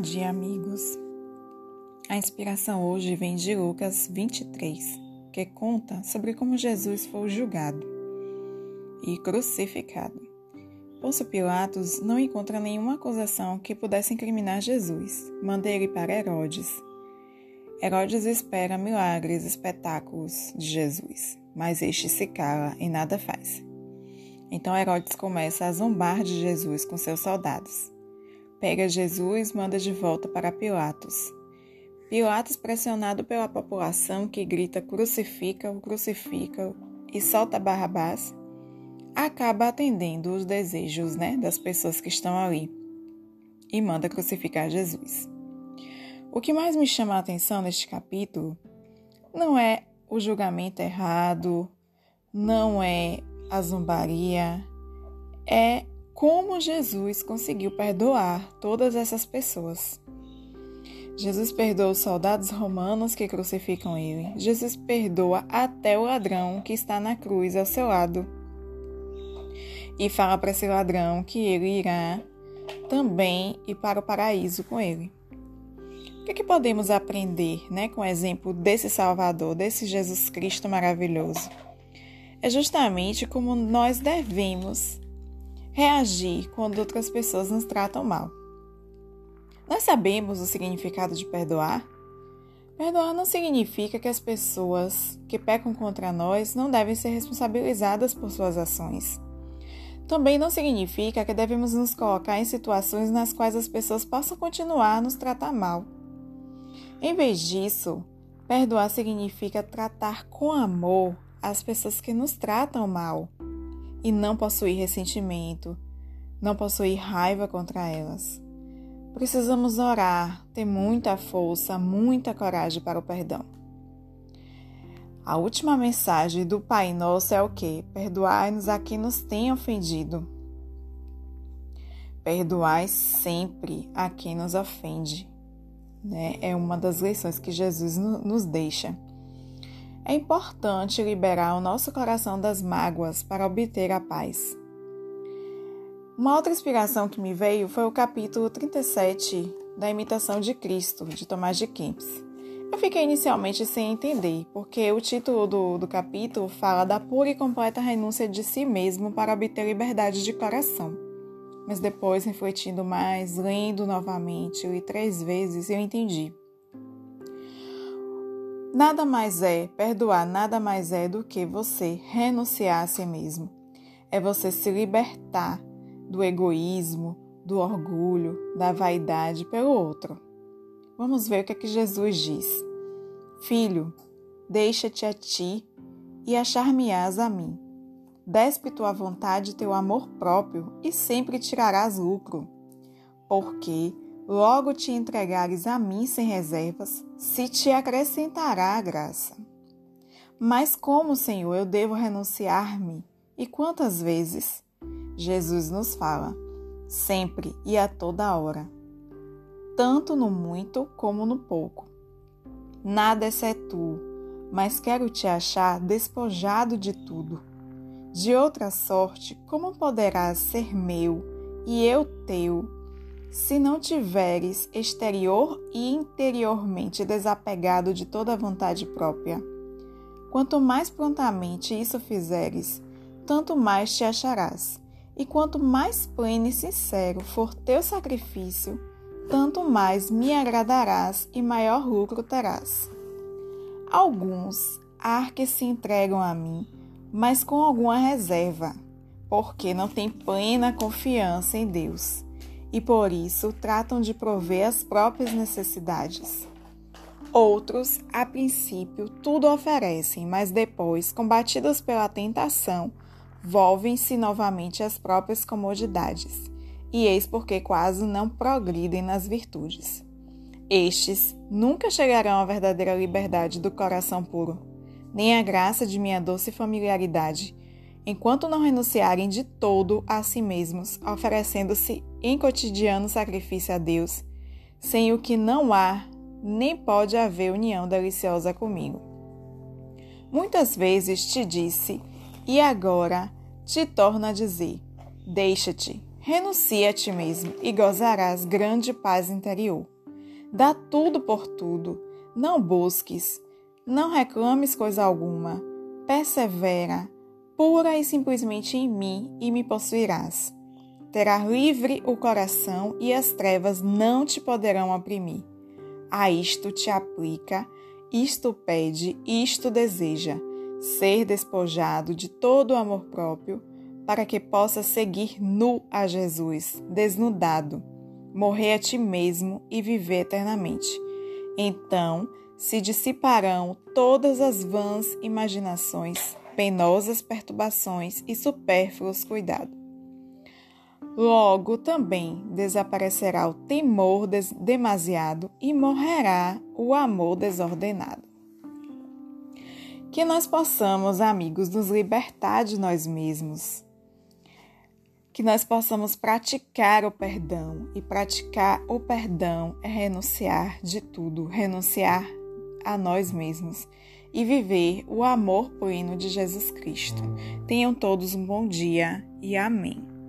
Bom dia, amigos. A inspiração hoje vem de Lucas 23, que conta sobre como Jesus foi julgado e crucificado. Pôncio Pilatos não encontra nenhuma acusação que pudesse incriminar Jesus. Manda ele para Herodes. Herodes espera milagres, espetáculos de Jesus, mas este se cala e nada faz. Então Herodes começa a zombar de Jesus com seus soldados pega Jesus, manda de volta para Pilatos. Pilatos, pressionado pela população que grita crucifica-o, crucifica-o e solta Barrabás, acaba atendendo os desejos né, das pessoas que estão ali e manda crucificar Jesus. O que mais me chama a atenção neste capítulo não é o julgamento errado, não é a zombaria, é como Jesus conseguiu perdoar todas essas pessoas. Jesus perdoa os soldados romanos que crucificam ele. Jesus perdoa até o ladrão que está na cruz ao seu lado. E fala para esse ladrão que ele irá também ir para o paraíso com ele. O que, é que podemos aprender né, com o exemplo desse Salvador, desse Jesus Cristo maravilhoso? É justamente como nós devemos reagir quando outras pessoas nos tratam mal. Nós sabemos o significado de perdoar? Perdoar não significa que as pessoas que pecam contra nós não devem ser responsabilizadas por suas ações. Também não significa que devemos nos colocar em situações nas quais as pessoas possam continuar a nos tratar mal. Em vez disso, perdoar significa tratar com amor as pessoas que nos tratam mal e não possuir ressentimento, não possuir raiva contra elas. Precisamos orar, ter muita força, muita coragem para o perdão. A última mensagem do Pai Nosso é o que? Perdoai-nos a quem nos tem ofendido. Perdoai sempre a quem nos ofende. Né? É uma das lições que Jesus nos deixa. É importante liberar o nosso coração das mágoas para obter a paz. Uma outra inspiração que me veio foi o capítulo 37 da Imitação de Cristo, de Tomás de Kempis. Eu fiquei inicialmente sem entender, porque o título do, do capítulo fala da pura e completa renúncia de si mesmo para obter liberdade de coração. Mas depois, refletindo mais, lendo novamente, li três vezes, eu entendi. Nada mais é, perdoar nada mais é do que você renunciar a si mesmo. É você se libertar do egoísmo, do orgulho, da vaidade pelo outro. Vamos ver o que é que Jesus diz. Filho, deixa-te a ti e achar-me-ás a mim. Despe tua vontade teu amor próprio e sempre tirarás lucro. Porque logo te entregares a mim sem reservas, se te acrescentará a graça. Mas como, Senhor, eu devo renunciar-me? E quantas vezes? Jesus nos fala, sempre e a toda hora, tanto no muito como no pouco. Nada é tu, mas quero te achar despojado de tudo. De outra sorte, como poderás ser meu e eu teu? Se não tiveres exterior e interiormente desapegado de toda vontade própria, quanto mais prontamente isso fizeres, tanto mais te acharás. E quanto mais pleno e sincero for teu sacrifício, tanto mais me agradarás e maior lucro terás. Alguns há que se entregam a mim, mas com alguma reserva, porque não têm plena confiança em Deus e por isso tratam de prover as próprias necessidades. Outros, a princípio, tudo oferecem, mas depois, combatidos pela tentação, volvem-se novamente às próprias comodidades, e eis porque quase não progridem nas virtudes. Estes nunca chegarão à verdadeira liberdade do coração puro, nem à graça de minha doce familiaridade, enquanto não renunciarem de todo a si mesmos, oferecendo-se em cotidiano sacrifício a Deus, sem o que não há nem pode haver união deliciosa comigo. Muitas vezes te disse, e agora te torno a dizer: deixa-te, renuncia a ti mesmo e gozarás grande paz interior. Dá tudo por tudo. Não busques, não reclames coisa alguma. Persevera, pura e simplesmente em mim e me possuirás. Terá livre o coração e as trevas não te poderão oprimir. A isto te aplica, isto pede, isto deseja, ser despojado de todo o amor próprio, para que possa seguir nu a Jesus, desnudado, morrer a ti mesmo e viver eternamente. Então se dissiparão todas as vãs imaginações, penosas perturbações e supérfluos cuidados. Logo também desaparecerá o temor demasiado e morrerá o amor desordenado. Que nós possamos, amigos, nos libertar de nós mesmos. Que nós possamos praticar o perdão. E praticar o perdão é renunciar de tudo, renunciar a nós mesmos e viver o amor pleno de Jesus Cristo. Tenham todos um bom dia e amém.